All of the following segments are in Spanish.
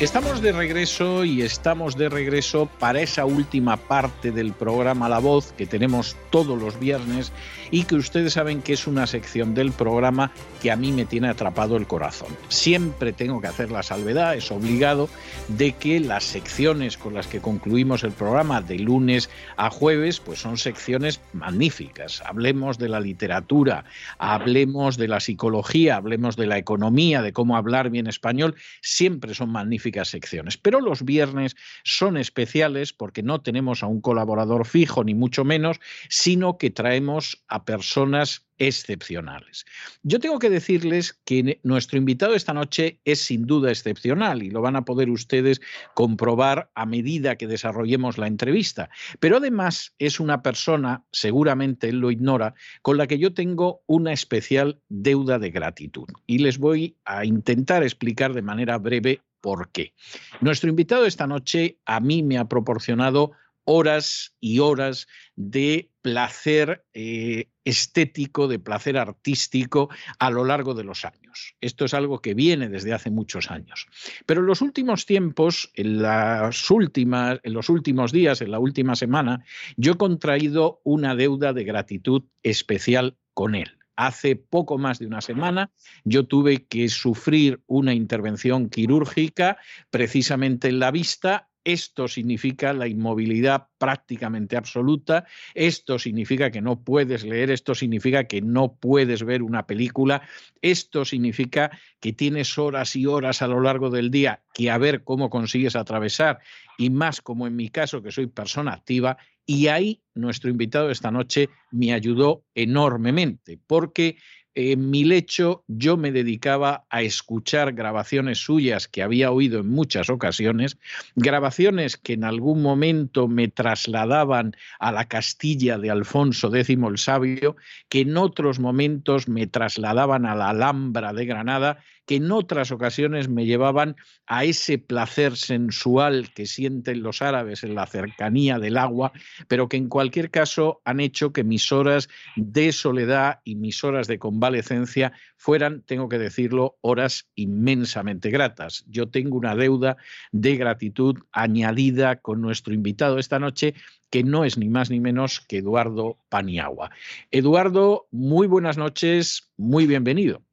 Estamos de regreso y estamos de regreso para esa última parte del programa La Voz que tenemos todos los viernes y que ustedes saben que es una sección del programa que a mí me tiene atrapado el corazón. Siempre tengo que hacer la salvedad, es obligado, de que las secciones con las que concluimos el programa de lunes a jueves pues son secciones magníficas. Hablemos de la literatura, hablemos de la psicología, hablemos de la economía, de cómo hablar bien español, siempre son magníficas secciones. Pero los viernes son especiales porque no tenemos a un colaborador fijo, ni mucho menos, sino que traemos a personas excepcionales. Yo tengo que decirles que nuestro invitado esta noche es sin duda excepcional y lo van a poder ustedes comprobar a medida que desarrollemos la entrevista. Pero además es una persona, seguramente él lo ignora, con la que yo tengo una especial deuda de gratitud. Y les voy a intentar explicar de manera breve por qué. Nuestro invitado esta noche a mí me ha proporcionado horas y horas de placer eh, estético, de placer artístico a lo largo de los años. Esto es algo que viene desde hace muchos años. Pero en los últimos tiempos, en, las últimas, en los últimos días, en la última semana, yo he contraído una deuda de gratitud especial con él hace poco más de una semana yo tuve que sufrir una intervención quirúrgica precisamente en la vista Esto significa la inmovilidad prácticamente absoluta, esto significa que no puedes leer, esto significa que no puedes ver una película, esto significa que tienes horas y horas a lo largo del día que a ver cómo consigues atravesar y más como en mi caso que soy persona activa y ahí nuestro invitado esta noche me ayudó enormemente porque en mi lecho yo me dedicaba a escuchar grabaciones suyas que había oído en muchas ocasiones, grabaciones que en algún momento me trasladaban a la Castilla de Alfonso X el Sabio, que en otros momentos me trasladaban a la Alhambra de Granada que en otras ocasiones me llevaban a ese placer sensual que sienten los árabes en la cercanía del agua, pero que en cualquier caso han hecho que mis horas de soledad y mis horas de convalecencia fueran, tengo que decirlo, horas inmensamente gratas. Yo tengo una deuda de gratitud añadida con nuestro invitado esta noche, que no es ni más ni menos que Eduardo Paniagua. Eduardo, muy buenas noches, muy bienvenido.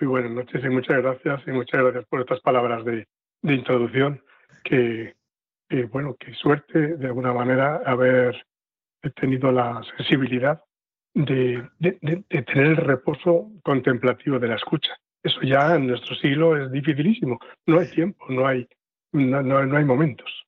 Muy buenas noches y muchas gracias y muchas gracias por estas palabras de, introducción que, bueno, qué suerte de alguna manera haber tenido la sensibilidad de, tener el reposo contemplativo de la escucha. Eso ya en nuestro siglo es dificilísimo. No hay tiempo, no hay, no, no hay momentos.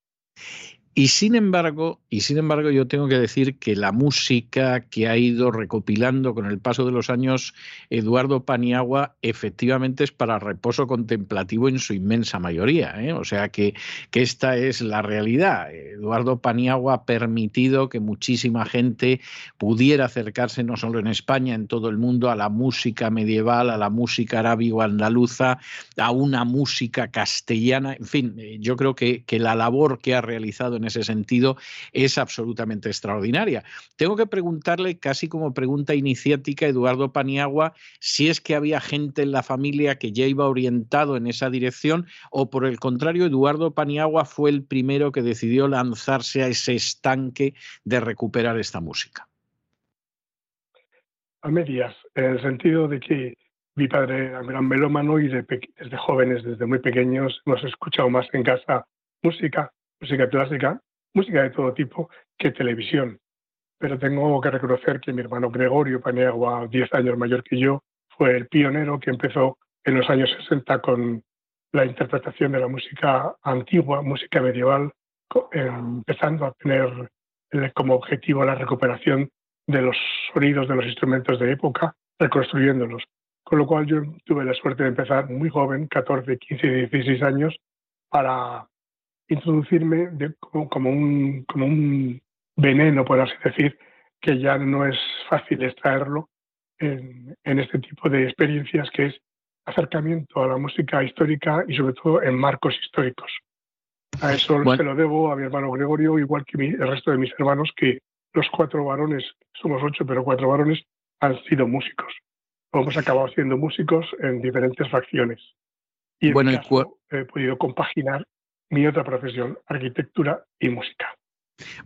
Y sin embargo, y sin embargo, yo tengo que decir que la música que ha ido recopilando con el paso de los años Eduardo Paniagua efectivamente es para reposo contemplativo en su inmensa mayoría. ¿eh? O sea que, que esta es la realidad. Eduardo Paniagua ha permitido que muchísima gente pudiera acercarse no solo en España, en todo el mundo, a la música medieval, a la música arábigo andaluza, a una música castellana. En fin, yo creo que, que la labor que ha realizado en ese sentido es absolutamente extraordinaria. Tengo que preguntarle, casi como pregunta iniciática, Eduardo Paniagua, si es que había gente en la familia que ya iba orientado en esa dirección o por el contrario, Eduardo Paniagua fue el primero que decidió lanzarse a ese estanque de recuperar esta música. A medias, en el sentido de que mi padre era un gran melómano y desde jóvenes, desde muy pequeños, hemos escuchado más en casa música música clásica, música de todo tipo, que televisión. Pero tengo que reconocer que mi hermano Gregorio Paniagua, 10 años mayor que yo, fue el pionero que empezó en los años 60 con la interpretación de la música antigua, música medieval, empezando a tener como objetivo la recuperación de los sonidos de los instrumentos de época, reconstruyéndolos. Con lo cual yo tuve la suerte de empezar muy joven, 14, 15, 16 años, para introducirme de, como, un, como un veneno, por así decir, que ya no es fácil extraerlo en, en este tipo de experiencias, que es acercamiento a la música histórica y sobre todo en marcos históricos. A eso se lo debo a mi hermano Gregorio, igual que el resto de mis hermanos, que los cuatro varones, somos ocho, pero cuatro varones, han sido músicos. hemos acabado siendo músicos en diferentes facciones. Y bueno, he podido compaginar mi otra profesión, arquitectura y música.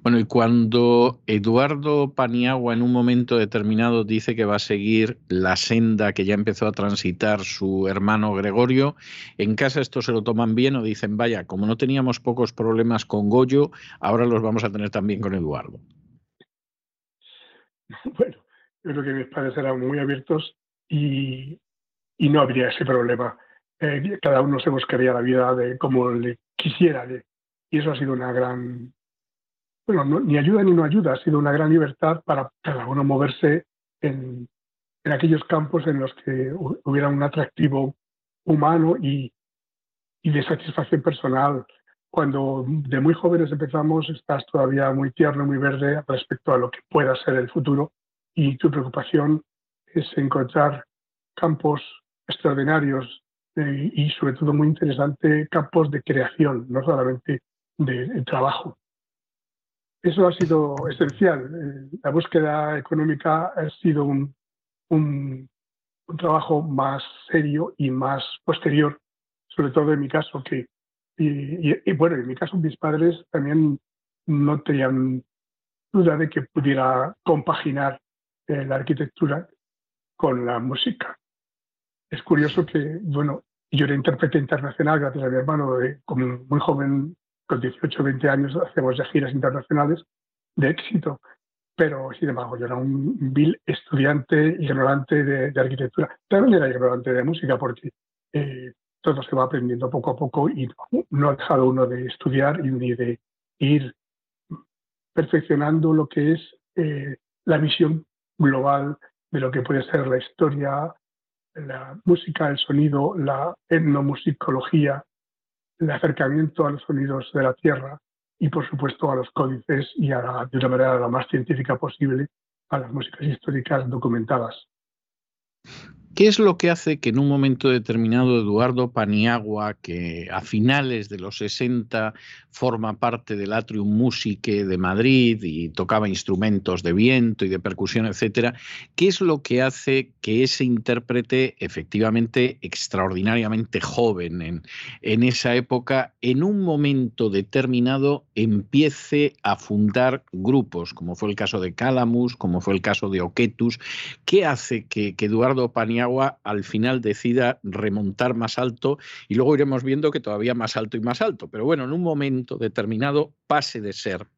Bueno, y cuando Eduardo Paniagua en un momento determinado dice que va a seguir la senda que ya empezó a transitar su hermano Gregorio, ¿en casa esto se lo toman bien o dicen, vaya, como no teníamos pocos problemas con Goyo, ahora los vamos a tener también con Eduardo? Bueno, yo creo que mis padres eran muy abiertos y, no habría ese problema. Eh, cada uno se buscaría la vida de como le quisiera. y eso ha sido una gran, bueno, ni ayuda ni no ayuda, ha sido una gran libertad para cada uno moverse en, en aquellos campos en los que hubiera un atractivo humano y, y de satisfacción personal. Cuando de muy jóvenes empezamos, estás todavía muy tierno, muy verde respecto a lo que pueda ser el futuro y tu preocupación es encontrar campos extraordinarios y sobre todo muy interesante campos de creación, no solamente de, trabajo. Eso ha sido esencial. Eh, la búsqueda económica ha sido un, un, trabajo más serio y más posterior, sobre todo en mi caso, que, y, bueno, en mi caso mis padres también no tenían duda de que pudiera compaginar eh, la arquitectura con la música es curioso que, bueno, yo era intérprete internacional gracias a mi hermano, como muy joven, con 18 o 20 años, hacemos ya giras internacionales de éxito. Pero, sin embargo, yo era un vil estudiante ignorante de, arquitectura. También era ignorante de música porque eh, todo se va aprendiendo poco a poco y no, ha dejado uno de estudiar ni de ir perfeccionando lo que es eh, la visión global de lo que puede ser la historia, la música, el sonido, la etnomusicología, el acercamiento a los sonidos de la tierra y, por supuesto, a los códices y a de una manera la más científica posible a las músicas históricas documentadas. ¿Qué es lo que hace que en un momento determinado Eduardo Paniagua, que a finales de los 60 forma parte del Atrium Musique de Madrid y tocaba instrumentos de viento y de percusión, etcétera, qué es lo que hace que ese intérprete efectivamente extraordinariamente joven en, en esa época, en un momento determinado empiece a fundar grupos, como fue el caso de Calamus, como fue el caso de Oquetus? ¿Qué hace que, que Eduardo Paniagua agua al final decida remontar más alto y luego iremos viendo que todavía más alto y más alto. Pero bueno, en un momento determinado pase de ser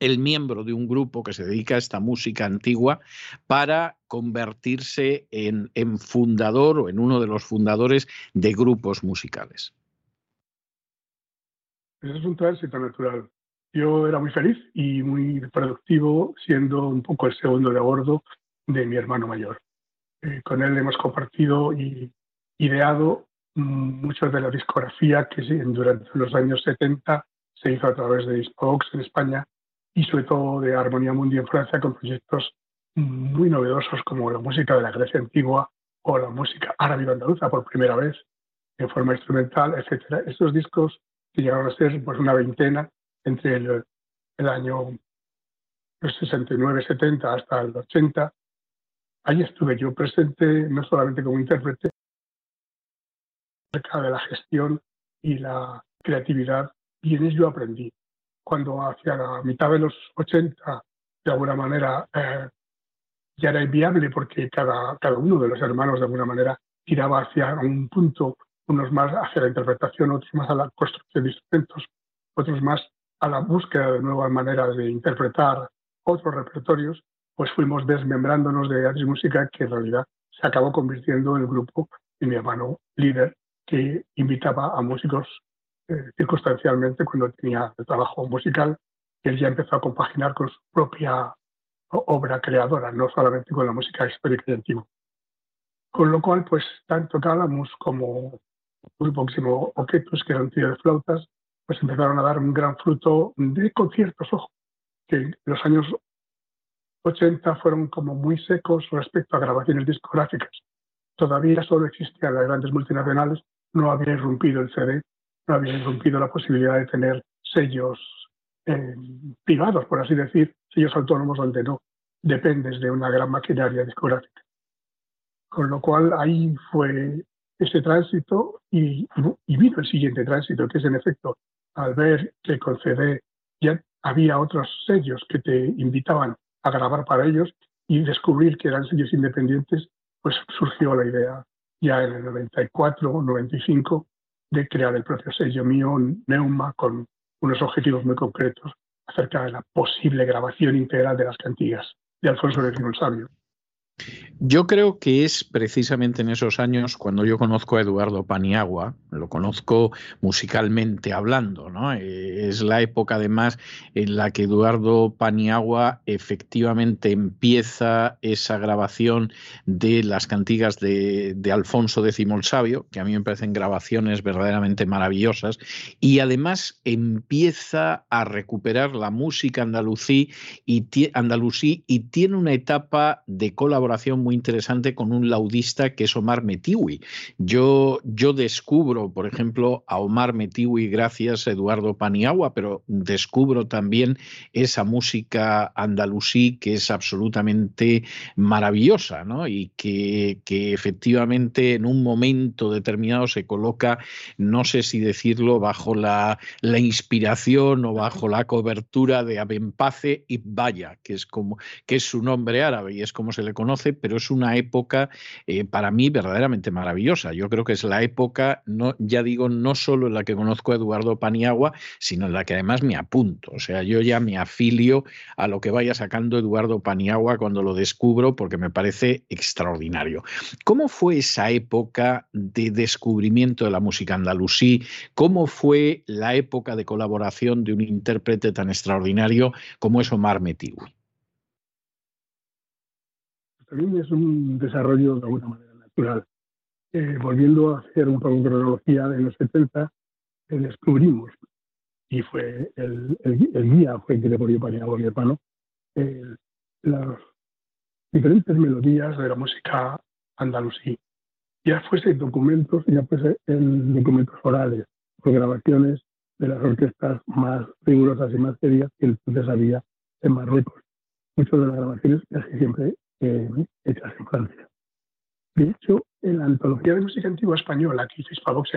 el miembro de un grupo que se dedica a esta música antigua para convertirse en, en, fundador o en uno de los fundadores de grupos musicales. Eso es un tránsito natural. Yo era muy feliz y muy productivo siendo un poco el segundo de a bordo de mi hermano mayor. Eh, con él hemos compartido y ideado mm, mucho de la discografía que durante los años 70 se hizo a través de Xbox en España y sobre todo de Armonía Mundi en Francia con proyectos muy novedosos como la música de la Grecia antigua o la música árabe andaluza por primera vez en forma instrumental, etc. Estos discos que llegaron a ser pues, una veintena entre el, el año 69-70 hasta el 80 Ahí estuve yo presente, no solamente como intérprete, acerca de la gestión y la creatividad, y en ello aprendí. Cuando hacia la mitad de los 80, de alguna manera, eh, ya era inviable porque cada, cada uno de los hermanos, de alguna manera, tiraba hacia un punto, unos más hacia la interpretación, otros más a la construcción de instrumentos, otros más a la búsqueda de nuevas maneras de interpretar otros repertorios, pues fuimos desmembrándonos de Atis Música, que en realidad se acabó convirtiendo en el grupo de mi hermano líder, que invitaba a músicos eh, circunstancialmente cuando tenía el trabajo musical, él ya empezó a compaginar con su propia obra creadora, no solamente con la música histórica y antigua. Con lo cual, pues tanto Calamus como el llamó Oquetus, que era un tío de flautas, pues empezaron a dar un gran fruto de conciertos, ojo, que en los años 80 fueron como muy secos respecto a grabaciones discográficas. Todavía solo existían las grandes multinacionales, no había irrumpido el CD, no había irrumpido la posibilidad de tener sellos eh, privados, por así decir, sellos autónomos donde no dependes de una gran maquinaria discográfica. Con lo cual ahí fue ese tránsito y, y vino el siguiente tránsito, que es en efecto, al ver que con CD ya había otros sellos que te invitaban a grabar para ellos y descubrir que eran sellos independientes, pues surgió la idea ya en el 94 o 95 de crear el propio sello mío, Neuma, con unos objetivos muy concretos acerca de la posible grabación integral de las cantigas de Alfonso el Sabio. Yo creo que es precisamente en esos años cuando yo conozco a Eduardo Paniagua, lo conozco musicalmente hablando, ¿no? Eh, es la época además en la que Eduardo Paniagua efectivamente empieza esa grabación de las cantigas de, Alfonso X el Sabio, que a mí me parecen grabaciones verdaderamente maravillosas, y además empieza a recuperar la música y, andalusí y tiene una etapa de colaboración muy interesante con un laudista que es Omar Metiwi. Yo, yo descubro, por ejemplo, a Omar Metiwi gracias a Eduardo Paniagua, pero descubro también esa música andalusí que es absolutamente maravillosa ¿no? y que, que efectivamente en un momento determinado se coloca, no sé si decirlo, bajo la, la inspiración o bajo la cobertura de Abenpace y Vaya, que es, como, que es su nombre árabe y es como se le conoce pero es una época eh, para mí verdaderamente maravillosa. Yo creo que es la época, ya digo, no solo en la que conozco a Eduardo Paniagua, sino en la que además me apunto. O sea, yo ya me afilio a lo que vaya sacando Eduardo Paniagua cuando lo descubro, porque me parece extraordinario. ¿Cómo fue esa época de descubrimiento de la música andalusí? ¿Cómo fue la época de colaboración de un intérprete tan extraordinario como es Omar Metigui? También es un desarrollo de alguna manera natural. Eh, volviendo a hacer un poco de cronología, de los 70 eh, descubrimos, y fue el, el, guía fue Gregorio Paniagua, mi hermano, las diferentes melodías de la música andalusí. Ya fuese documentos, ya fuese en documentos orales o grabaciones de las orquestas más rigurosas y más serias que entonces había en Marruecos. Muchas de las grabaciones casi siempre eh. De hecho, en la antología de música antigua española que hizo Hispavox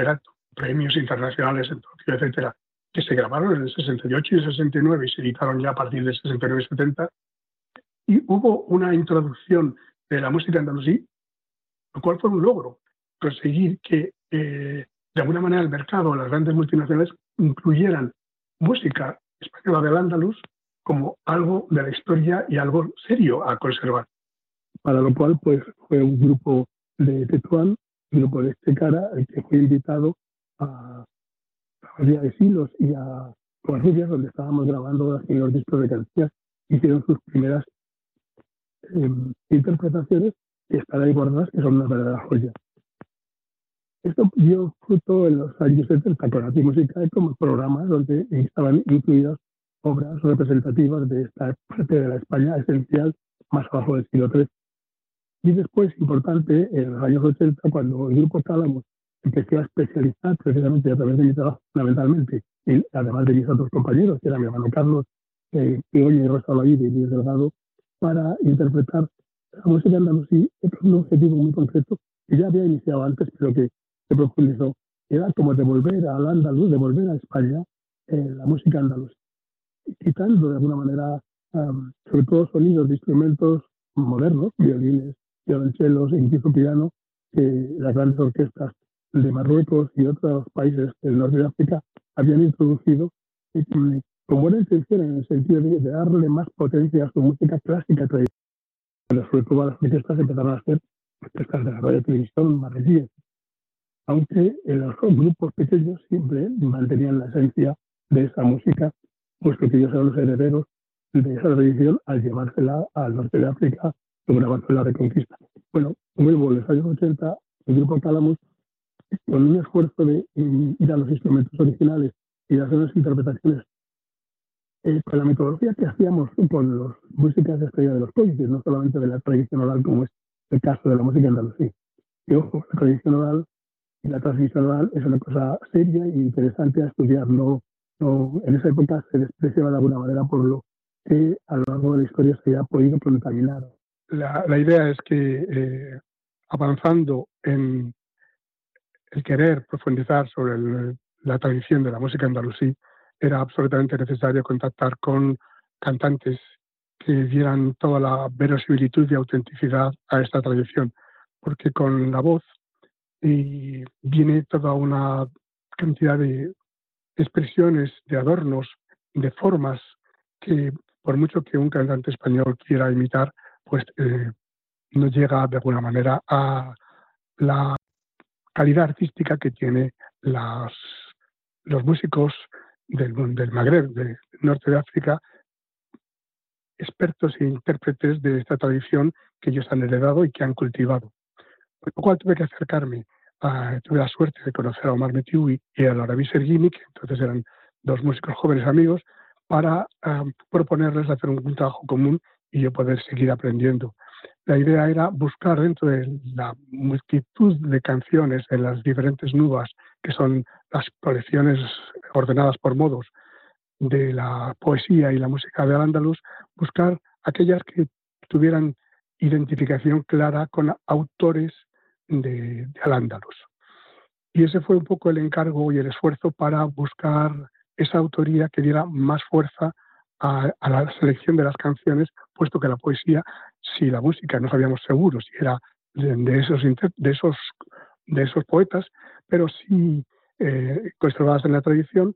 premios internacionales etcétera, que se grabaron en el 68 y el 69 y se editaron ya a partir del 69 y 70, y hubo una introducción de la música andalusí, lo cual fue un logro, conseguir que eh, de alguna manera el mercado, las grandes multinacionales, incluyeran música española del Andaluz como algo de la historia y algo serio a conservar. Para lo cual, pues fue un grupo de Tetuán, un grupo de este cara, el que fue invitado a la de Silos y a Covarrubias, donde estábamos grabando los primeros discos de canciones, hicieron sus primeras em, interpretaciones y están ahí guardadas, que son una verdadera joya. Esto dio fruto en los años 70 con la música como programas donde estaban incluidas obras representativas de esta parte de la España esencial más abajo del siglo III. Y después, importante, en los años 80, cuando el grupo Tálamos empecé a especializar precisamente a través de mi trabajo, fundamentalmente, y además de mis otros compañeros, que era mi hermano Carlos, eh, y Rosa Lavid y Luis Delgado, para interpretar la música andalusí con un objetivo muy concreto que ya había iniciado antes, pero que se profundizó. Era como devolver al andaluz, devolver a España eh, la música andaluz, quitando de alguna manera, sobre todo sonidos de instrumentos modernos, violines, violonchelos, incluso piano, que las grandes orquestas de Marruecos y otros países del norte de África habían introducido con buena intención en el sentido de, darle más potencia a su música clásica tradicional. Pero sobre todo las orquestas empezaron a hacer orquestas de la radio televisión marroquíes. Aunque en los grupos pequeños siempre mantenían la esencia de esa música, puesto que ellos eran los herederos de esa tradición al llevársela al norte de África sobre la reconquista. Bueno, vuelvo en los años 80, el grupo Calamus con un esfuerzo de ir a los instrumentos originales y hacer unas interpretaciones eh, con la metodología que hacíamos con las músicas de estrella de los códices, no solamente de la tradición oral como es el caso de la música andalusí. Y ojo, la tradición oral y la transmisión oral es una cosa seria e interesante a estudiar. No, no, en esa época se despreciaba de alguna manera por lo que a lo largo de la historia se ha podido contaminar. La, idea es que eh, avanzando en el querer profundizar sobre la tradición de la música andalusí, era absolutamente necesario contactar con cantantes que dieran toda la verosimilitud y autenticidad a esta tradición, porque con la voz y viene toda una cantidad de expresiones, de adornos, de formas que por mucho que un cantante español quiera imitar, pues eh, no llega de alguna manera a la calidad artística que tiene las, los músicos del, del Magreb, del norte de África, expertos e intérpretes de esta tradición que ellos han heredado y que han cultivado. Por lo cual tuve que acercarme, tuve la suerte de conocer a Omar Metiui y a Laura Sergini, que entonces eran dos músicos jóvenes amigos, para proponerles hacer un trabajo común y yo poder seguir aprendiendo la idea era buscar dentro de la multitud de canciones en las diferentes nubes, que son las colecciones ordenadas por modos de la poesía y la música de Al-Ándalus, buscar aquellas que tuvieran identificación clara con autores de, de Al-Ándalus. Y ese fue un poco el encargo y el esfuerzo para buscar esa autoría que diera más fuerza a, la selección de las canciones, puesto que la poesía si la música no sabíamos seguro si era de, esos, de, esos, de esos poetas, pero sí eh, conservadas en la tradición,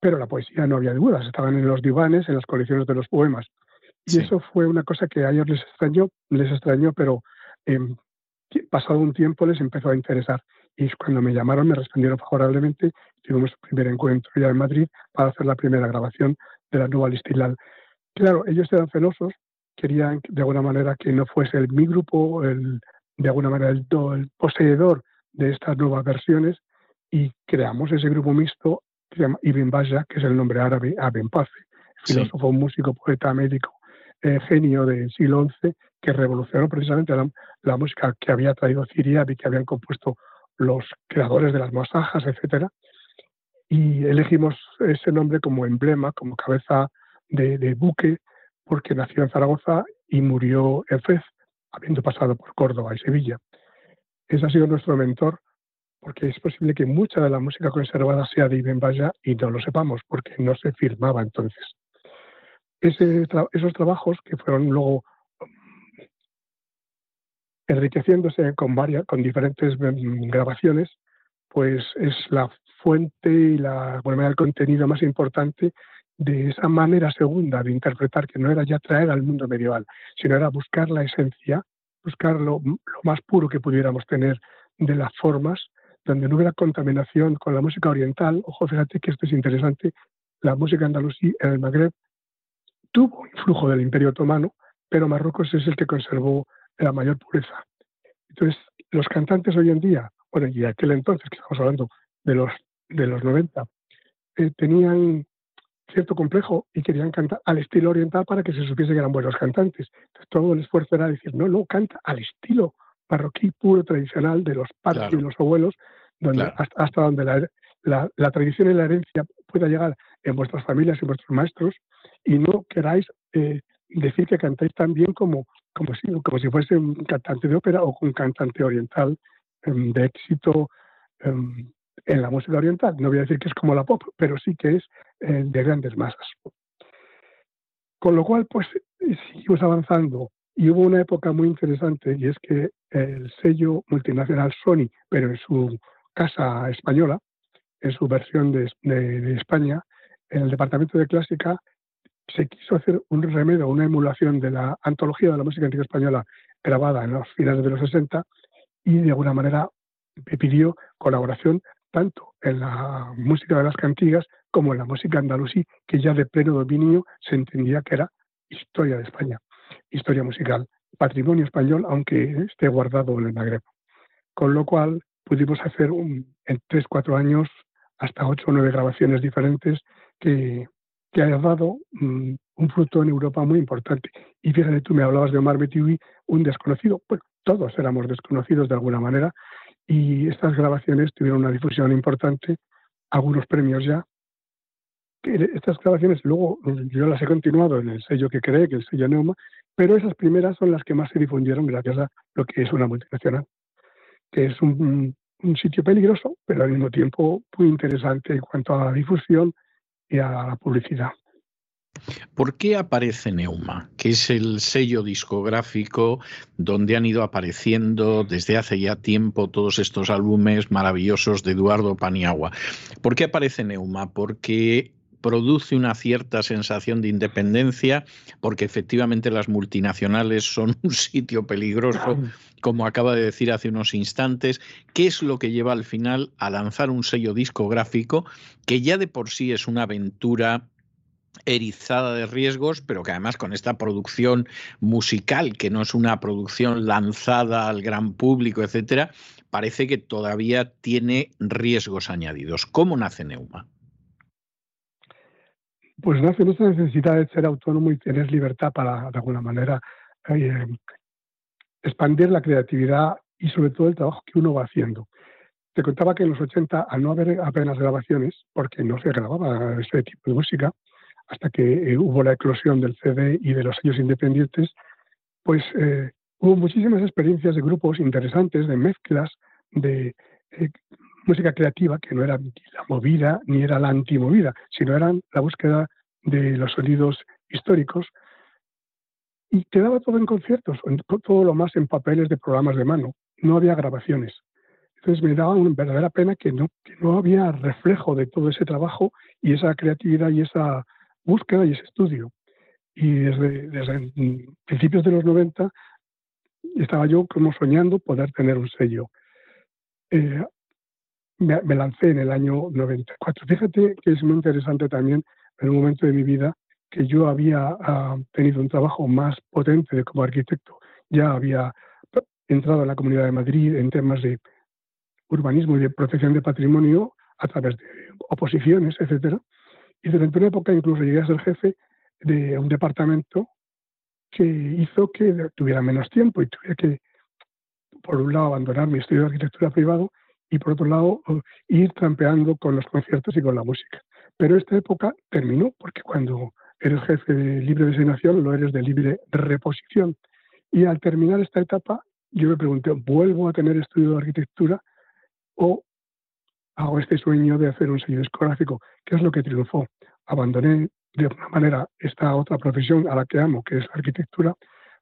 pero la poesía no había dudas, estaban en los divanes, en las colecciones de los poemas. Y eso fue una cosa que a ellos les extrañó, les extrañó, pero em, pasado un tiempo les empezó a interesar. Y cuando me llamaron me respondieron favorablemente. Tuvimos el primer encuentro ya en Madrid para hacer la primera grabación de la nueva Listilal. Claro, ellos eran celosos, querían de alguna manera que no fuese el, mi grupo, el, de alguna manera el, el poseedor de estas nuevas versiones y creamos ese grupo mixto que se llama Ibn Baya, que es el nombre árabe Aben Pace, filósofo, músico, poeta, médico, eh, genio del siglo XI, que revolucionó precisamente la, música que había traído Siria y que habían compuesto los creadores de las masajas, etcétera. Y elegimos ese nombre como emblema, como cabeza de, buque, porque nació en Zaragoza y murió en Fez, habiendo pasado por Córdoba y Sevilla. Ese ha sido nuestro mentor, porque es posible que mucha de la música conservada sea de Ibn Baya y no lo sepamos, porque no se firmaba entonces. esos trabajos, que fueron luego enriqueciéndose con, varias, con diferentes mm, grabaciones, pues es la fuente y la, bueno, el contenido más importante de esa manera segunda de interpretar, que no era ya traer al mundo medieval, sino era buscar la esencia, buscar lo, más puro que pudiéramos tener de las formas, donde no hubiera contaminación con la música oriental. Ojo, fíjate que esto es interesante, la música andalusí en el Magreb tuvo influjo del Imperio Otomano, pero Marruecos es el que conservó la mayor pureza. Entonces, los cantantes hoy en día, bueno, y aquel entonces, que estamos hablando de los, de los 90, eh, tenían cierto complejo y querían cantar al estilo oriental para que se supiese que eran buenos cantantes. Entonces, todo el esfuerzo era decir, no, no, canta al estilo parroquí puro tradicional de los padres y los abuelos, donde, hasta, donde la, la, tradición y la herencia pueda llegar en vuestras familias y vuestros maestros, y no queráis eh, decir que cantáis tan bien como, como, si, como si fuese un cantante de ópera o un cantante oriental em, de éxito em, en la música oriental. No voy a decir que es como la pop, pero sí que es eh, de grandes masas. Con lo cual, pues seguimos avanzando y hubo una época muy interesante y es que el sello multinacional Sony, pero en su casa española, en su versión de, de España, en el departamento de clásica se quiso hacer un remedio, una emulación de la antología de la música antigua española grabada en los finales de los 60 y de alguna manera pidió colaboración tanto en la música de las cantigas como en la música andalusí, que ya de pleno dominio se entendía que era historia de España, historia musical, patrimonio español, aunque esté guardado en el Magreb. Con lo cual pudimos hacer un, en tres, cuatro años hasta ocho o nueve grabaciones diferentes que que haya dado mm, un fruto en Europa muy importante. Y fíjate, tú me hablabas de Omar Betiwi, un desconocido. Pues todos éramos desconocidos de alguna manera y estas grabaciones tuvieron una difusión importante, algunos premios ya. Estas grabaciones luego yo las he continuado en el sello que creé, que es el sello Neuma, pero esas primeras son las que más se difundieron gracias a lo que es una multinacional, que es un, un sitio peligroso, pero al mismo tiempo muy interesante en cuanto a la difusión y a la publicidad. ¿Por qué aparece Neuma, que es el sello discográfico donde han ido apareciendo desde hace ya tiempo todos estos álbumes maravillosos de Eduardo Paniagua? ¿Por qué aparece Neuma? Porque produce una cierta sensación de independencia, porque efectivamente las multinacionales son un sitio peligroso, como acaba de decir hace unos instantes. ¿Qué es lo que lleva al final a lanzar un sello discográfico que ya de por sí es una aventura erizada de riesgos, pero que además con esta producción musical, que no es una producción lanzada al gran público, etcétera, parece que todavía tiene riesgos añadidos. ¿Cómo nace Neuma? pues nace nuestra necesidad de ser autónomo y tener libertad para, de alguna manera, eh, expandir la creatividad y sobre todo el trabajo que uno va haciendo. Te contaba que en los 80, al no haber apenas grabaciones, porque no se grababa ese tipo de música, hasta que eh, hubo la eclosión del CD y de los sellos independientes, pues eh, hubo muchísimas experiencias de grupos interesantes, de mezclas, de música creativa que no era la movida ni era la antimovida, sino eran la búsqueda de los sonidos históricos. y quedaba todo en conciertos, todo lo más en papeles de programas de mano, no había grabaciones. Entonces me daba una verdadera pena que no, que no había reflejo de todo ese trabajo y esa creatividad y esa búsqueda y ese estudio. Y desde, desde principios de los 90 estaba yo como soñando poder tener un sello. Eh, me, lancé en el año 94. Fíjate que es muy interesante también en un momento de mi vida que yo había ah, tenido un trabajo más potente como arquitecto. Ya había entrado en la Comunidad de Madrid en temas de urbanismo y de protección de patrimonio a través de oposiciones, etcétera. Y durante una época incluso llegué a ser jefe de un departamento que hizo que tuviera menos tiempo y tuviera que, por un lado, abandonar mi estudio de arquitectura privado y, por otro lado, ir trampeando con los conciertos y con la música. Pero esta época terminó porque cuando eres jefe de libre designación, lo eres de libre reposición. Y al terminar esta etapa, yo me pregunté, ¿vuelvo a tener estudio de arquitectura o hago este sueño de hacer un sello discográfico? ¿Qué es lo que triunfó? Abandoné de alguna manera esta otra profesión a la que amo, que es la arquitectura,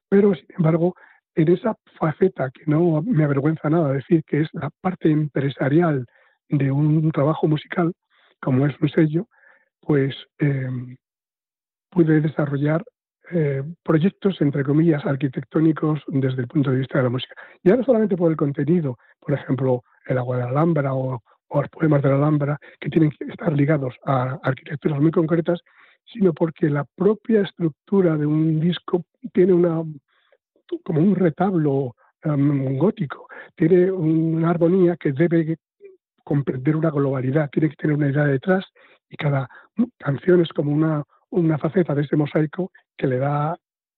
pero sin embargo, en esa faceta que no me avergüenza nada decir que es la parte empresarial de un trabajo musical, como es un sello, pues em, pude desarrollar eh, proyectos, entre comillas, arquitectónicos desde el punto de vista de la música. Ya no solamente por el contenido, por ejemplo, el agua de la Alhambra o, o los poemas de la Alhambra, que tienen que estar ligados a arquitecturas muy concretas, sino porque la propia estructura de un disco tiene una como un retablo um, gótico, tiene una armonía que debe comprender una globalidad, tiene que tener una idea detrás y cada canción es como una, una faceta de ese mosaico que le da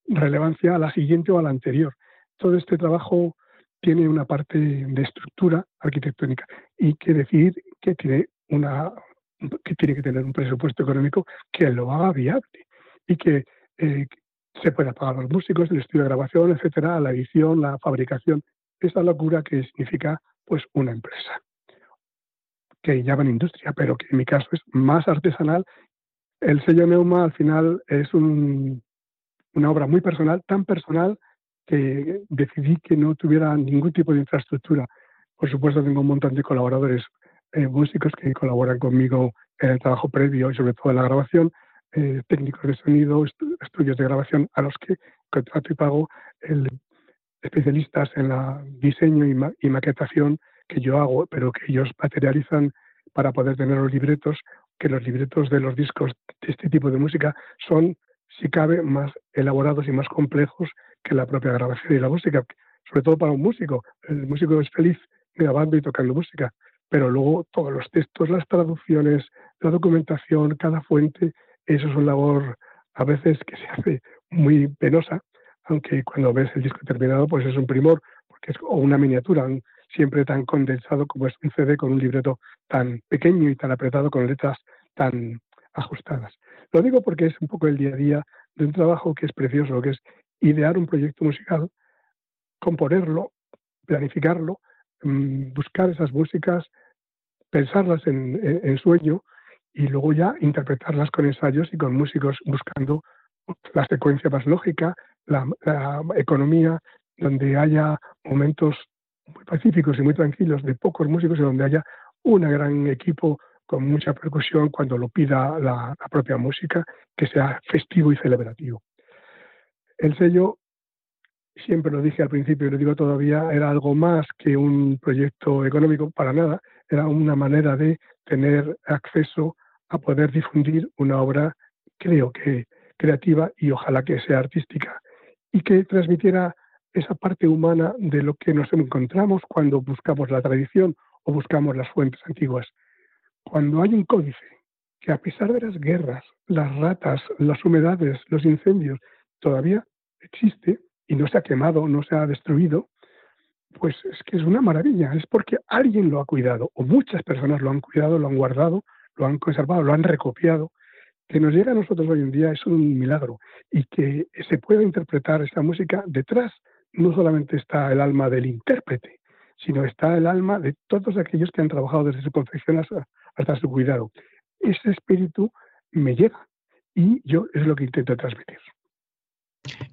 relevancia a la siguiente o a la anterior. Todo este trabajo tiene una parte de estructura arquitectónica y que decir que tiene una que tiene que tener un presupuesto económico que lo haga viable y que eh, se pueda pagar a los músicos, el estudio de grabación, etcétera, la edición, la fabricación, esa locura que significa pues una empresa que llaman industria, pero que en mi caso es más artesanal. El sello Neuma al final es un, una obra muy personal, tan personal que decidí que no tuviera ningún tipo de infraestructura. Por supuesto, tengo un montón de colaboradores eh, músicos que colaboran conmigo en el trabajo previo y sobre todo en la grabación, eh, técnicos de sonido, estudios de grabación a los que contrato y pago el, especialistas en la diseño y, maquetación que yo hago, pero que ellos materializan para poder tener los libretos, que los libretos de los discos de este tipo de música son, si cabe, más elaborados y más complejos que la propia grabación y la música, sobre todo para un músico. El músico es feliz grabando y tocando música, pero luego todos los textos, las traducciones, la documentación, cada fuente, eso es una labor a veces que se hace muy penosa, aunque cuando ves el disco terminado, pues es un primor, porque es una miniatura, siempre tan condensado como es un CD con un libreto tan pequeño y tan apretado con letras tan ajustadas. Lo digo porque es un poco el día a día de un trabajo que es precioso, que es idear un proyecto musical, componerlo, planificarlo, Mm, buscar esas músicas, pensarlas en, sueño y luego ya interpretarlas con ensayos y con músicos buscando la secuencia más lógica, la, economía, donde haya momentos muy pacíficos y muy tranquilos de pocos músicos y donde haya un gran equipo con mucha percusión cuando lo pida la, la propia música, que sea festivo y celebrativo. El sello siempre lo dije al principio y lo digo todavía, era algo más que un proyecto económico para nada, era una manera de tener acceso a poder difundir una obra, creo que creativa y ojalá que sea artística, y que transmitiera esa parte humana de lo que nos encontramos cuando buscamos la tradición o buscamos las fuentes antiguas. Cuando hay un códice que a pesar de las guerras, las ratas, las humedades, los incendios, todavía existe, y no se ha quemado, no se ha destruido, pues es que es una maravilla, es porque alguien lo ha cuidado, o muchas personas lo han cuidado, lo han guardado, lo han conservado, lo han recopiado. Que nos llega a nosotros hoy en día es un milagro y que se pueda interpretar esa música detrás no solamente está el alma del intérprete, sino está el alma de todos aquellos que han trabajado desde su confección hasta, hasta su cuidado. Ese espíritu me llega y yo es lo que intento transmitir.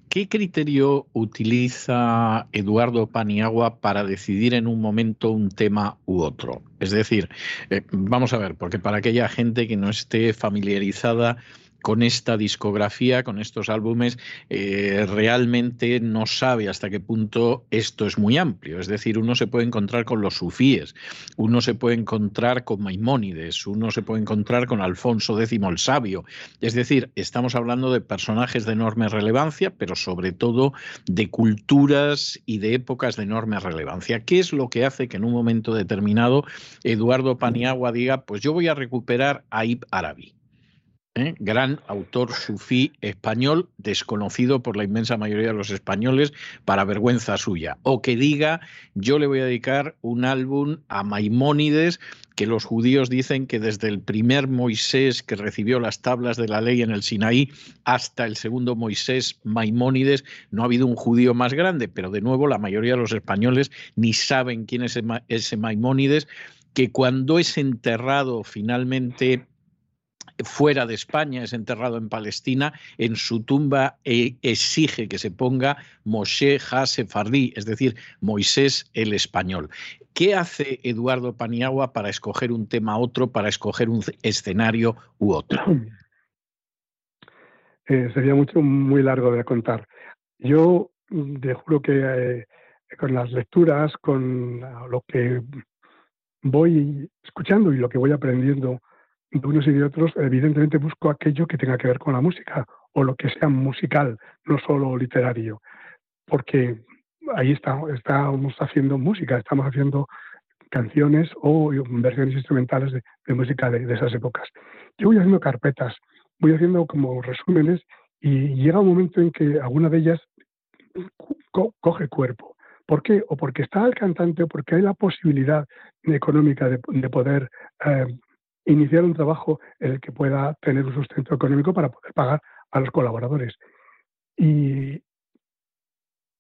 ¿Qué criterio utiliza Eduardo Paniagua para decidir en un momento un tema u otro? Es decir, eh, vamos a ver, porque para aquella gente que no esté familiarizada con esta discografía, con estos álbumes, eh, realmente no sabe hasta qué punto esto es muy amplio. Es decir, uno se puede encontrar con los sufíes, uno se puede encontrar con Maimónides, uno se puede encontrar con Alfonso X el Sabio. Es decir, estamos hablando de personajes de enorme relevancia, pero sobre todo de culturas y de épocas de enorme relevancia. ¿Qué es lo que hace que en un momento determinado Eduardo Paniagua diga, pues yo voy a recuperar a Ibn Arabi? ¿Eh? gran autor sufí español, desconocido por la inmensa mayoría de los españoles, para vergüenza suya. O que diga, yo le voy a dedicar un álbum a Maimónides, que los judíos dicen que desde el primer Moisés que recibió las tablas de la ley en el Sinaí hasta el segundo Moisés, Maimónides, no ha habido un judío más grande, pero de nuevo la mayoría de los españoles ni saben quién es ese Maimónides, que cuando es enterrado finalmente fuera de España, es enterrado en Palestina, en su tumba e exige que se ponga Moshe Ha-Sefardí, es decir, Moisés el español. ¿Qué hace Eduardo Paniagua para escoger un tema u otro, para escoger un escenario u otro? Eh, sería mucho muy largo de contar. Yo te juro que eh, con las lecturas, con lo que voy escuchando y lo que voy aprendiendo de unos y de otros, evidentemente busco aquello que tenga que ver con la música o lo que sea musical, no solo literario, porque ahí estamos, estamos haciendo música, estamos haciendo canciones o versiones instrumentales de, música de, esas épocas. Yo voy haciendo carpetas, voy haciendo como resúmenes y llega un momento en que alguna de ellas coge cuerpo. ¿Por qué? O porque está el cantante o porque hay la posibilidad económica de, poder eh, iniciar un trabajo en el que pueda tener un sustento económico para poder pagar a los colaboradores. Y,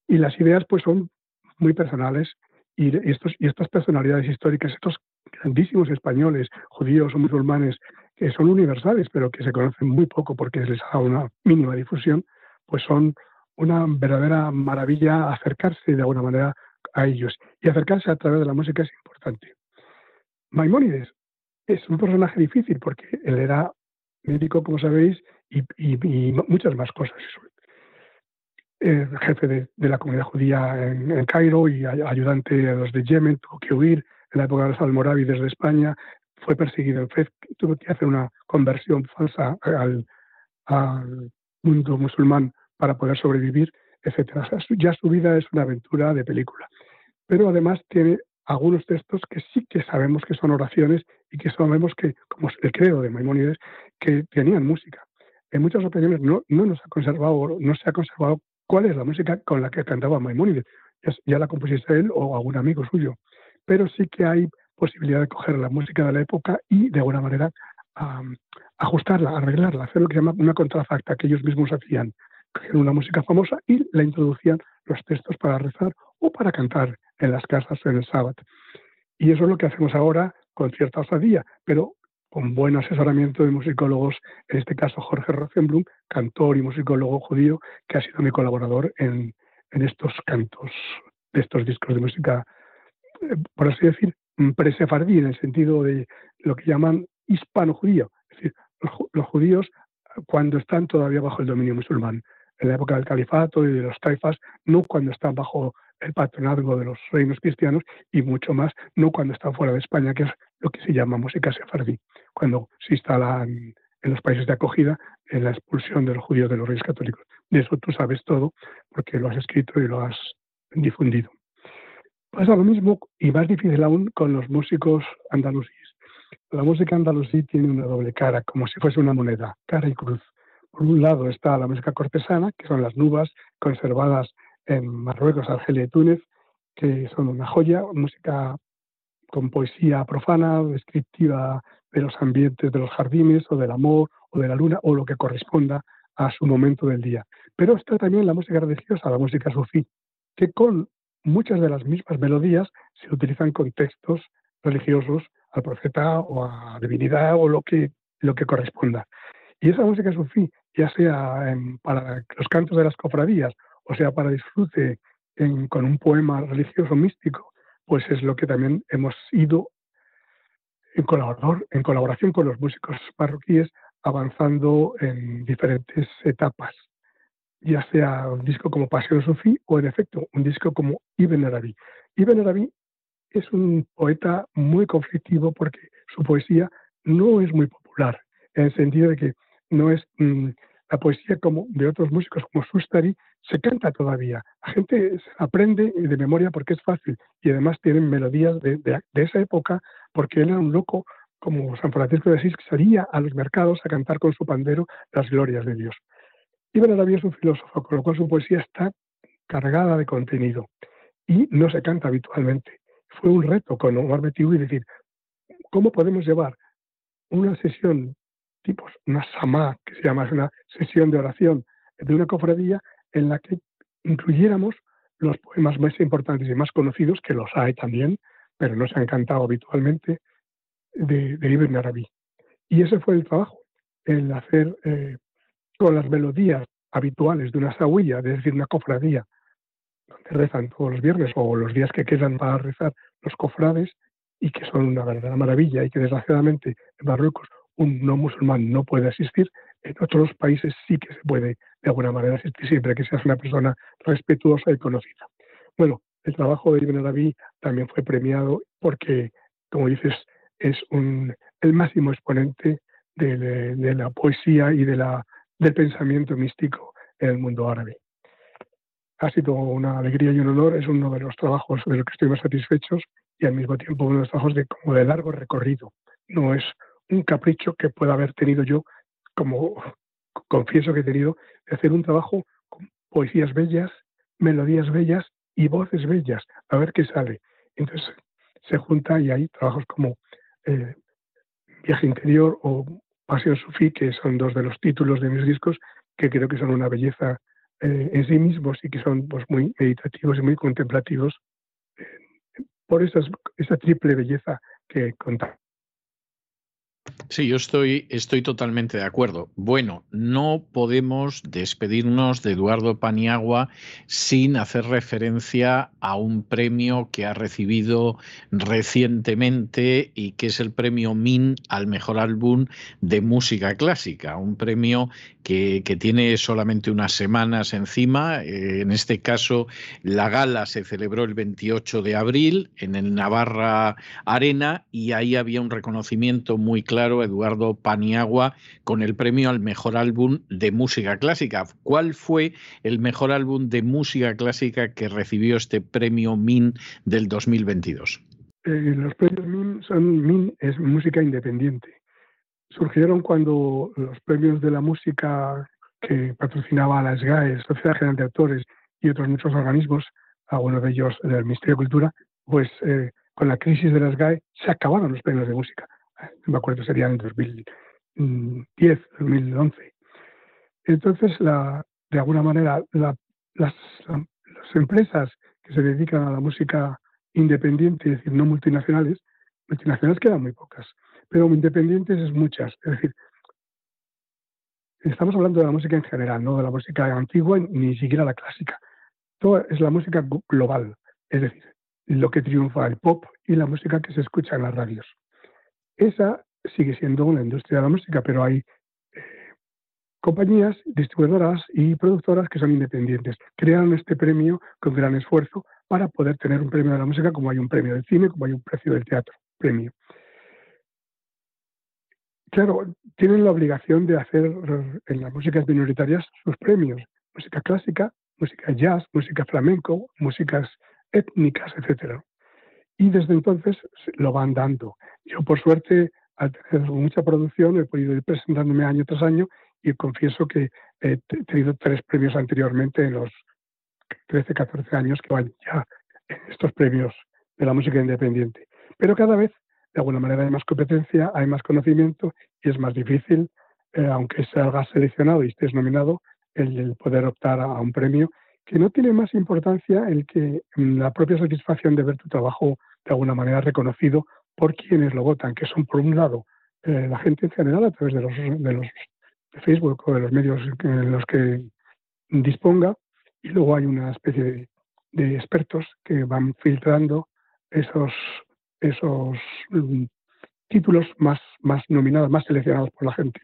y las ideas pues son muy personales y, estos, y estas personalidades históricas, estos grandísimos españoles, judíos o musulmanes, que son universales, pero que se conocen muy poco porque les ha dado una mínima difusión, pues son una verdadera maravilla acercarse de alguna manera a ellos. Y acercarse a través de la música es importante. Maimónides es un personaje difícil porque él era médico, como sabéis, y, muchas más cosas. jefe de, la comunidad judía en, Cairo y ayudante de los de Yemen, tuvo que huir en la época de los almorávides de España, fue perseguido en Fez, tuvo que hacer una conversión falsa al, mundo musulmán para poder sobrevivir, etc. ya su vida es una aventura de película. Pero además tiene algunos textos que sí que sabemos que son oraciones y que sabemos que, como el creo de Maimónides, que tenían música. En muchas ocasiones no, no nos ha conservado, no se ha conservado cuál es la música con la que cantaba Maimónides. Ya, la compusiste él o algún amigo suyo. Pero sí que hay posibilidad de coger la música de la época y de alguna manera ajustarla, arreglarla, hacer lo que se llama una contrafacta que ellos mismos hacían. Cogían una música famosa y la introducían los textos para rezar o para cantar en las casas en el sábado. Y eso es lo que hacemos ahora con cierta osadía, pero con buen asesoramiento de musicólogos, en este caso Jorge Rosenblum, cantor y musicólogo judío, que ha sido mi colaborador en, estos cantos, de estos discos de música, eh, por así decir, presefardí, en el sentido de lo que llaman hispano-judío, es decir, los, judíos cuando están todavía bajo el dominio musulmán, en la época del califato y de los taifas, no cuando están bajo el patronazgo de los reinos cristianos y mucho más, no cuando están fuera de España, que es lo que se llama música sefardí, cuando se instalan en los países de acogida en la expulsión de los judíos de los reyes católicos. De eso tú sabes todo porque lo has escrito y lo has difundido. Pasa lo mismo y más difícil aún con los músicos andalusíes. La música andalusí tiene una doble cara, como si fuese una moneda, cara y cruz. Por un lado está la música cortesana, que son las nubas conservadas en Marruecos, Argelia y Túnez, que son una joya, música con poesía profana, descriptiva de los ambientes de los jardines o del amor o de la luna o lo que corresponda a su momento del día. Pero está también la música religiosa, la música sufí, que con muchas de las mismas melodías se utilizan con textos religiosos al profeta o a divinidad o lo que, lo que corresponda. Y esa música sufí, ya sea para los cantos de las cofradías, o sea para disfrute con un poema religioso místico, pues es lo que también hemos ido en, colaborador, en colaboración con los músicos parroquíes avanzando en diferentes etapas, ya sea un disco como Pasión Sufí o en efecto un disco como Ibn Arabi. Ibn Arabi es un poeta muy conflictivo porque su poesía no es muy popular, en el sentido de que no es mm, la poesía como de otros músicos como Sustari, se canta todavía. La gente aprende de memoria porque es fácil y además tienen melodías de, esa época porque él era un loco como San Francisco de Asís que salía a los mercados a cantar con su pandero las glorias de Dios. Ibn Arabi es un filósofo, con lo cual su poesía está cargada de contenido y no se canta habitualmente. Fue un reto con Omar y decir, ¿cómo podemos llevar una sesión tipo una samá, que se llama una sesión de oración de una cofradía en la que incluyéramos los poemas más importantes y más conocidos, que los hay también, pero no se han cantado habitualmente, de, de Ibn Arabi. Y ese fue el trabajo, el hacer eh, con las melodías habituales de una sahuilla, es decir, una cofradía, donde rezan todos los viernes o los días que quedan para rezar los cofrades y que son una verdadera maravilla y que desgraciadamente en Marruecos un no musulmán no puede asistir, en otros países sí que se puede de alguna manera siempre que seas una persona respetuosa y conocida. Bueno, el trabajo de Ibn Arabi también fue premiado porque, como dices, es el máximo exponente de, de la poesía y del pensamiento místico en el mundo árabe. Ha sido una alegría y un honor, es uno de los trabajos de los que estoy más satisfechos y al mismo tiempo uno de los trabajos de, como de largo recorrido. No es un capricho que pueda haber tenido yo, como confieso que he tenido, de hacer un trabajo con poesías bellas, melodías bellas y voces bellas, a ver qué sale. Entonces se junta y hay trabajos como eh, Viaje Interior o Pasión Sufí, que son dos de los títulos de mis discos, que creo que son una belleza eh, en sí mismos y que son pues, muy meditativos y muy contemplativos eh, por esa triple belleza que contamos. Sí, yo estoy, estoy totalmente de acuerdo. Bueno, no podemos despedirnos de Eduardo Paniagua sin hacer referencia a un premio que ha recibido recientemente y que es el premio MIN al mejor álbum de música clásica, un premio que, tiene solamente unas semanas encima. Eh, en este caso, la gala se celebró el 28 de abril en el Navarra Arena y ahí había un reconocimiento muy claro Eduardo Paniagua con el premio al mejor álbum de música clásica. ¿Cuál fue el mejor álbum de música clásica que recibió este premio MIN del 2022? Eh, los premios MIN son MIN es música independiente surgieron cuando los premios de la música que patrocinaba la SGAE, Sociedad General de Actores y otros muchos organismos, algunos de ellos del Ministerio de Cultura, pues eh, con la crisis de la SGAE se acabaron los premios de música. Eh, me acuerdo sería en 2010, 2011. Entonces, la, de alguna manera, las, las empresas que se dedican a la música independiente, es decir, no multinacionales, multinacionales quedan muy pocas pero independientes es muchas. Es decir, estamos hablando de la música en general, no de la música antigua ni siquiera la clásica. Todo es la música global, es decir, lo que triunfa el pop y la música que se escucha en las radios. Esa sigue siendo una industria de la música, pero hay eh, compañías, distribuidoras y productoras que son independientes. Crearon este premio con gran esfuerzo para poder tener un premio de la música como hay un premio del cine, como hay un precio del teatro, premio. Claro, tienen la obligación de hacer en las músicas minoritarias sus premios. Música clásica, música jazz, música flamenco, músicas étnicas, etc. Y desde entonces lo van dando. Yo, por suerte, al tener mucha producción, he podido ir presentándome año tras año y confieso que he tenido tres premios anteriormente en los 13, 14 años que van ya estos premios de la música independiente. Pero cada vez de alguna manera hay más competencia, hay más conocimiento y es más difícil, eh, aunque salgas seleccionado y estés nominado, el, poder optar a, un premio que no tiene más importancia el que mm, la propia satisfacción de ver tu trabajo de alguna manera reconocido por quienes lo votan, que son por un lado eh, la gente en general a través de los, de los Facebook o de los medios en los que disponga, y luego hay una especie de, expertos que van filtrando esos, esos mm, títulos más, más nominados, más seleccionados por la gente.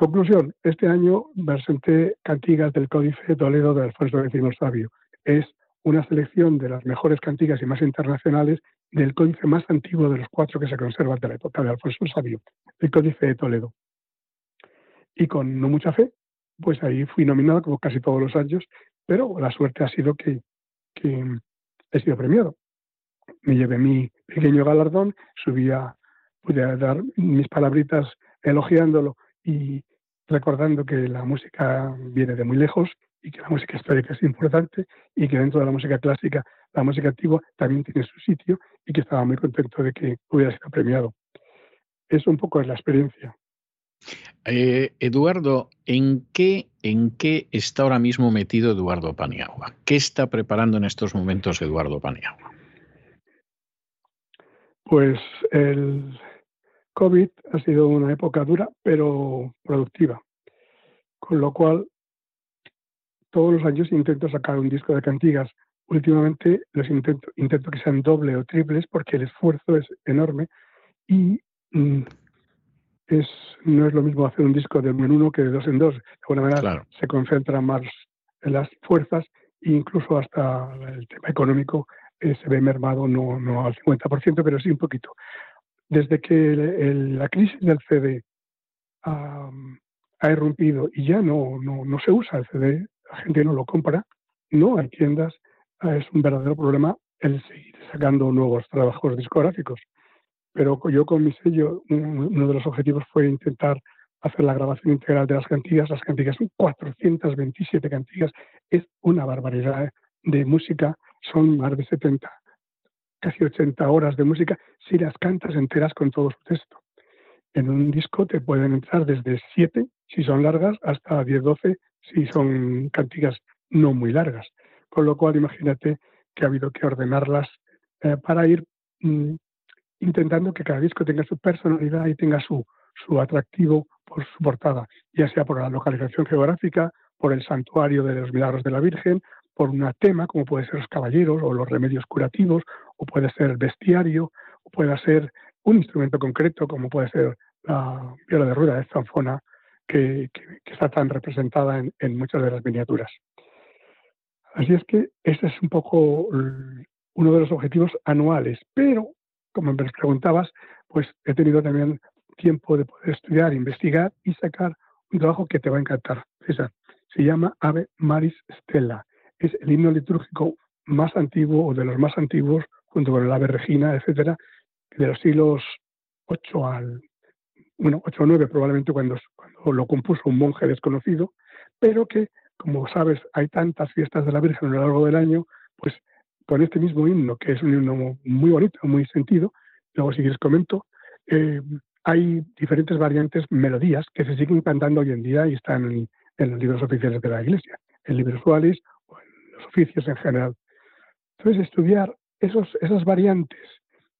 Conclusión, este año presenté cantigas del Códice Toledo de Alfonso X el Sabio. Es una selección de las mejores cantigas y más internacionales del códice más antiguo de los cuatro que se conservan de la época de Alfonso el Sabio, el Códice de Toledo. Y con no mucha fe, pues ahí fui nominado como casi todos los años, pero la suerte ha sido que, he sido premiado. Me llevé mi pequeño galardón, subía, pude dar mis palabritas elogiándolo y recordando que la música viene de muy lejos y que la música histórica es importante y que dentro de la música clásica la música antigua también tiene su sitio y que estaba muy contento de que hubiera sido premiado. Eso un poco es la experiencia. Eh, Eduardo, ¿en qué, ¿en qué está ahora mismo metido Eduardo Paniagua? ¿Qué está preparando en estos momentos Eduardo Paniagua? Pues el COVID ha sido una época dura, pero productiva. Con lo cual, todos los años intento sacar un disco de cantigas. Últimamente los intento, intento que sean doble o triples porque el esfuerzo es enorme y mm, es, no es lo mismo hacer un disco de uno en uno que de dos en dos. De alguna manera se concentran más en las fuerzas e incluso hasta el tema económico eh, se ve mermado, no, no al 50%, pero sí un poquito. Desde que la crisis del CD ha, ha irrumpido y ya no, no, no se usa el CD, la gente no lo compra, no hay tiendas, es un verdadero problema el seguir sacando nuevos trabajos discográficos. Pero yo con mi sello, uno de los objetivos fue intentar hacer la grabación integral de las cantigas. Las cantigas son 427 cantigas, es una barbaridad de música, son más de 70, casi 80 horas de música si las cantas enteras con todo su texto. En un disco te pueden entrar desde 7 si son largas hasta 10, 12 si son cantigas no muy largas. Con lo cual, imagínate que ha habido que ordenarlas eh, para ir mm, intentando que cada disco tenga su personalidad y tenga su, su atractivo por su portada, ya sea por la localización geográfica, por el santuario de los milagros de la Virgen, por un tema como puede ser los caballeros o los remedios curativos, o puede ser bestiario, o puede ser un instrumento concreto como puede ser la viola de rueda de zanfona, que, que, está tan representada en, en, muchas de las miniaturas. Así es que ese es un poco uno de los objetivos anuales, pero como me preguntabas, pues he tenido también tiempo de poder estudiar, investigar y sacar un trabajo que te va a encantar, César. Se llama Ave Maris Stella. Es el himno litúrgico más antiguo o de los más antiguos, junto con el Ave Regina, etcétera, de los siglos 8 al bueno, 8 o 9 probablemente cuando, cuando lo compuso un monje desconocido, pero que, como sabes, hay tantas fiestas de la Virgen a lo largo del año, pues con este mismo himno, que es un himno muy bonito, muy sentido, luego si quieres comento, eh, hay diferentes variantes, melodías, que se siguen cantando hoy en día y están en, los libros oficiales de la Iglesia, en libros usuales o en los oficios en general. Entonces, estudiar esos, esas variantes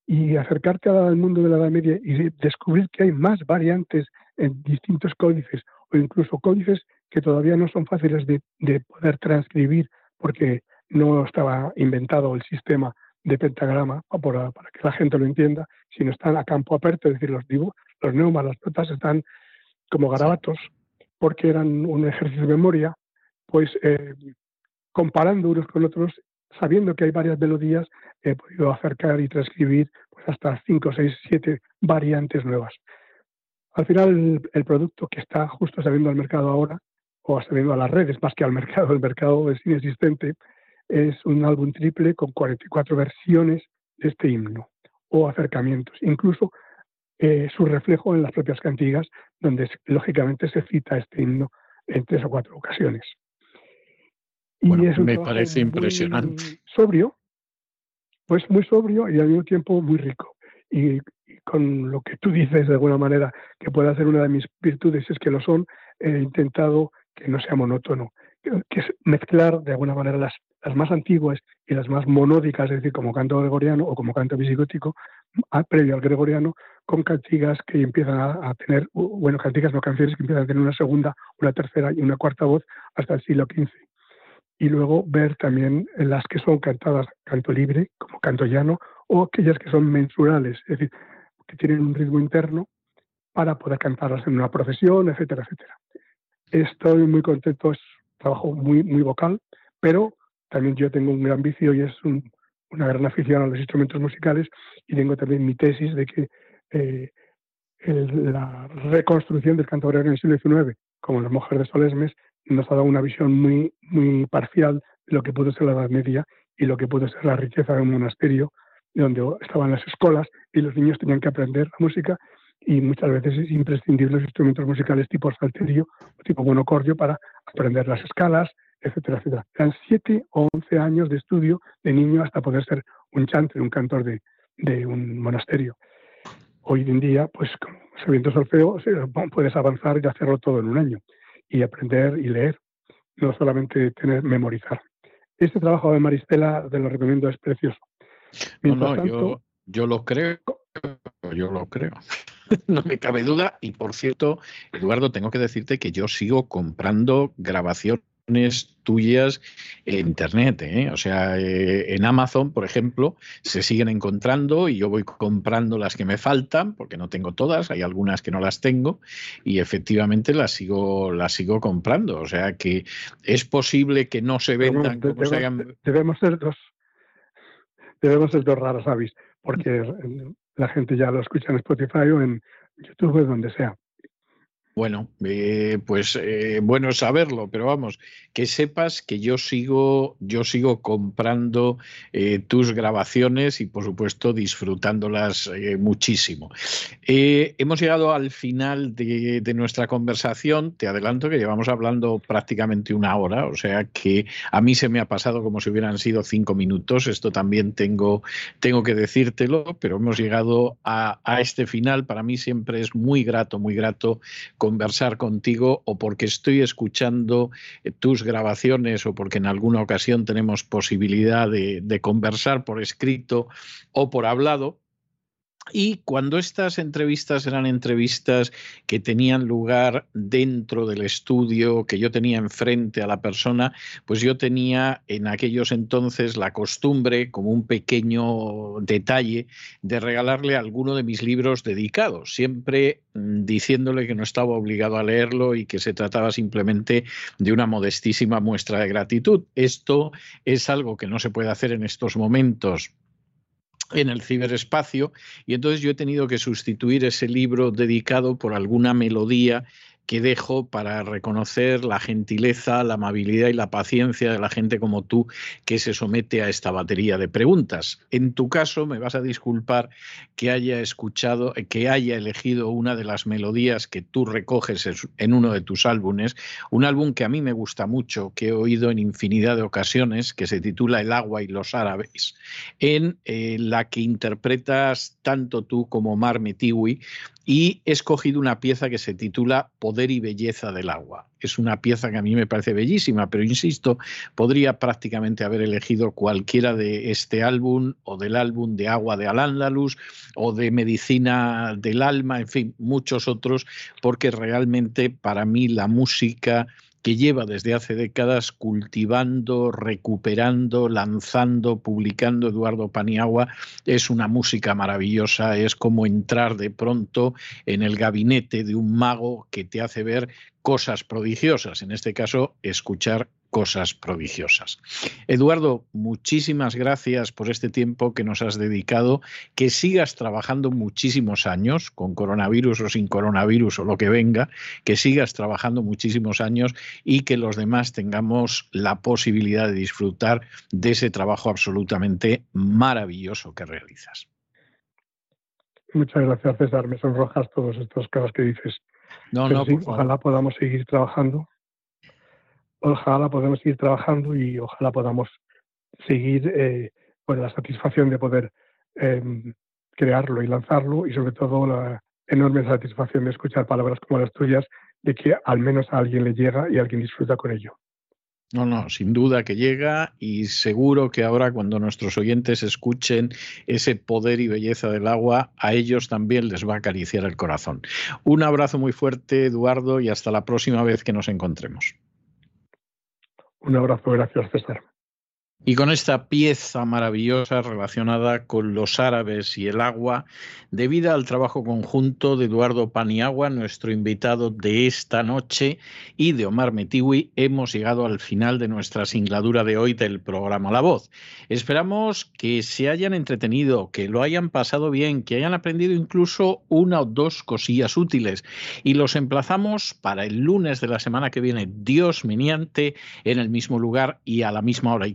y acercarte al mundo de la Edad Media y descubrir que hay más variantes en distintos códices o incluso códices que todavía no son fáciles de, de poder transcribir porque no estaba inventado el sistema de pentagrama para, que la gente lo entienda, sino están a campo aperto, es decir, los dibujos, los neumas, las notas están como garabatos, porque eran un ejercicio de memoria, pues eh, comparando unos con otros, sabiendo que hay varias melodías, he podido acercar y transcribir pues hasta 5, 6, 7 variantes nuevas. Al final, el, producto que está justo saliendo al mercado ahora, o saliendo a las redes más que al mercado, el mercado es inexistente, es un álbum triple con 44 versiones de este himno o acercamientos, incluso eh, su reflejo en las propias cantigas, donde lógicamente se cita este himno en tres o cuatro ocasiones. Y me parece impresionante. Sobrio, pues muy sobrio y al mismo tiempo muy rico. Y, con lo que tú dices de alguna manera que puede ser una de mis virtudes es que lo son, he intentado que no sea monótono, que es mezclar de alguna manera las las más antiguas y las más monódicas, es decir, como canto gregoriano o como canto visigótico, previo al gregoriano, con cantigas que empiezan a, tener, bueno, cantigas no canciones que empiezan a tener una segunda, una tercera y una cuarta voz hasta el siglo XV. Y luego ver también las que son cantadas canto libre, como canto llano, o aquellas que son mensurales, es decir, que tienen un ritmo interno para poder cantarlas en una procesión, etcétera, etcétera. Estoy muy contento, es un trabajo muy, muy vocal, pero también yo tengo un gran vicio y es una gran afición a los instrumentos musicales y tengo también mi tesis de que eh, la reconstrucción del canto en el siglo XIX, como las mujeres de Solesmes, nos ha dado una visión muy, muy parcial de lo que pudo ser la Edad Media y lo que pudo ser la riqueza de un monasterio, donde estaban las escuelas y los niños tenían que aprender la música y muchas veces es imprescindible los instrumentos musicales tipo salterio o tipo monocordio para aprender las escalas, etcétera, etcétera. Eran siete o once años de estudio de niño hasta poder ser un chantre, un cantor de, de un monasterio. Hoy en día, pues sabiendo solfeo, puedes avanzar y hacerlo todo en un año y aprender y leer, no solamente tener memorizar. Este trabajo de Maristela te lo recomiendo, es precioso. no, yo, yo lo creo, yo lo creo. no me cabe duda. Y por cierto, Eduardo, tengo que decirte que yo sigo comprando grabaciones tuyas en internet. ¿eh? O sea, eh, en Amazon, por ejemplo, se siguen encontrando y yo voy comprando las que me faltan, porque no tengo todas, hay algunas que no las tengo, y efectivamente las sigo, las sigo comprando. O sea que es posible que no se vendan como se hagan. Debemos ser dos. Debemos ser dos raros avis, porque la gente ya lo escucha en Spotify o en YouTube o donde sea. Bueno, eh, pues eh, bueno saberlo, pero vamos, que sepas que yo sigo, yo sigo comprando eh, tus grabaciones y por supuesto disfrutándolas muchísimo. hemos llegado al final de, de, nuestra conversación. Te adelanto que llevamos hablando prácticamente una hora, o sea que a mí se me ha pasado como si hubieran sido cinco minutos. Esto también tengo, tengo que decírtelo, pero hemos llegado a, a este final. Para mí siempre es muy grato, muy grato conversar contigo o porque estoy escuchando eh, tus grabaciones o porque en alguna ocasión tenemos posibilidad de, de conversar por escrito o por hablado, y cuando estas entrevistas eran entrevistas que tenían lugar dentro del estudio, que yo tenía enfrente a la persona, pues yo tenía en aquellos entonces la costumbre, como un pequeño detalle, de regalarle alguno de mis libros dedicados, siempre mm, diciéndole que no estaba obligado a leerlo y que se trataba simplemente de una modestísima muestra de gratitud. Esto es algo que no se puede hacer en estos momentos en el ciberespacio y entonces yo he tenido que sustituir ese libro dedicado por alguna melodía que dejo para reconocer la gentileza, la amabilidad y la paciencia de la gente como tú que se somete a esta batería de preguntas. En tu caso, me vas a disculpar que haya escuchado, que haya elegido una de las melodías que tú recoges en uno de tus álbumes, un álbum que a mí me gusta mucho, que he oído en infinidad de ocasiones, que se titula El agua y los árabes, en eh, la que interpretas tanto tú como Mar Metiwi y he escogido una pieza que se titula Poder y Belleza del Agua. Es una pieza que a mí me parece bellísima, pero insisto, podría prácticamente haber elegido cualquiera de este álbum o del álbum de Agua de Al-Ándalus o de Medicina del Alma, en fin, muchos otros, porque realmente para mí la música que lleva desde hace décadas cultivando, recuperando, lanzando, publicando Eduardo Paniagua. Es una música maravillosa, es como entrar de pronto en el gabinete de un mago que te hace ver cosas prodigiosas, en este caso escuchar cosas prodigiosas. Eduardo, muchísimas gracias por este tiempo que nos has dedicado, que sigas trabajando muchísimos años, con coronavirus o sin coronavirus o lo que venga, que sigas trabajando muchísimos años y que los demás tengamos la posibilidad de disfrutar de ese trabajo absolutamente maravilloso que realizas. Muchas gracias, César. Me sonrojas todas estas cosas que dices. No, no, ojalá podamos seguir trabajando ojalá podamos seguir trabajando y ojalá podamos seguir eh, con la satisfacción de poder em, crearlo y lanzarlo y sobre todo la enorme satisfacción de escuchar palabras como las tuyas de que al menos a alguien le llega y alguien disfruta con ello. No, no, sin duda que llega y seguro que ahora cuando nuestros oyentes escuchen ese poder y belleza del agua, a ellos también les va a acariciar el corazón. Un abrazo muy fuerte, Eduardo, y hasta la próxima vez que nos encontremos. Un abrazo, gracias, César. Y con esta pieza maravillosa relacionada con los árabes y el agua, debida al trabajo conjunto de Eduardo Paniagua, nuestro invitado de esta noche, y de Omar Metiwi, hemos llegado al final de nuestra singladura de hoy del programa La Voz. Esperamos que se hayan entretenido, que lo hayan pasado bien, que hayan aprendido incluso una o dos cosillas útiles. Y los emplazamos para el lunes de la semana que viene, Dios meniante, en el mismo lugar y a la misma hora. Y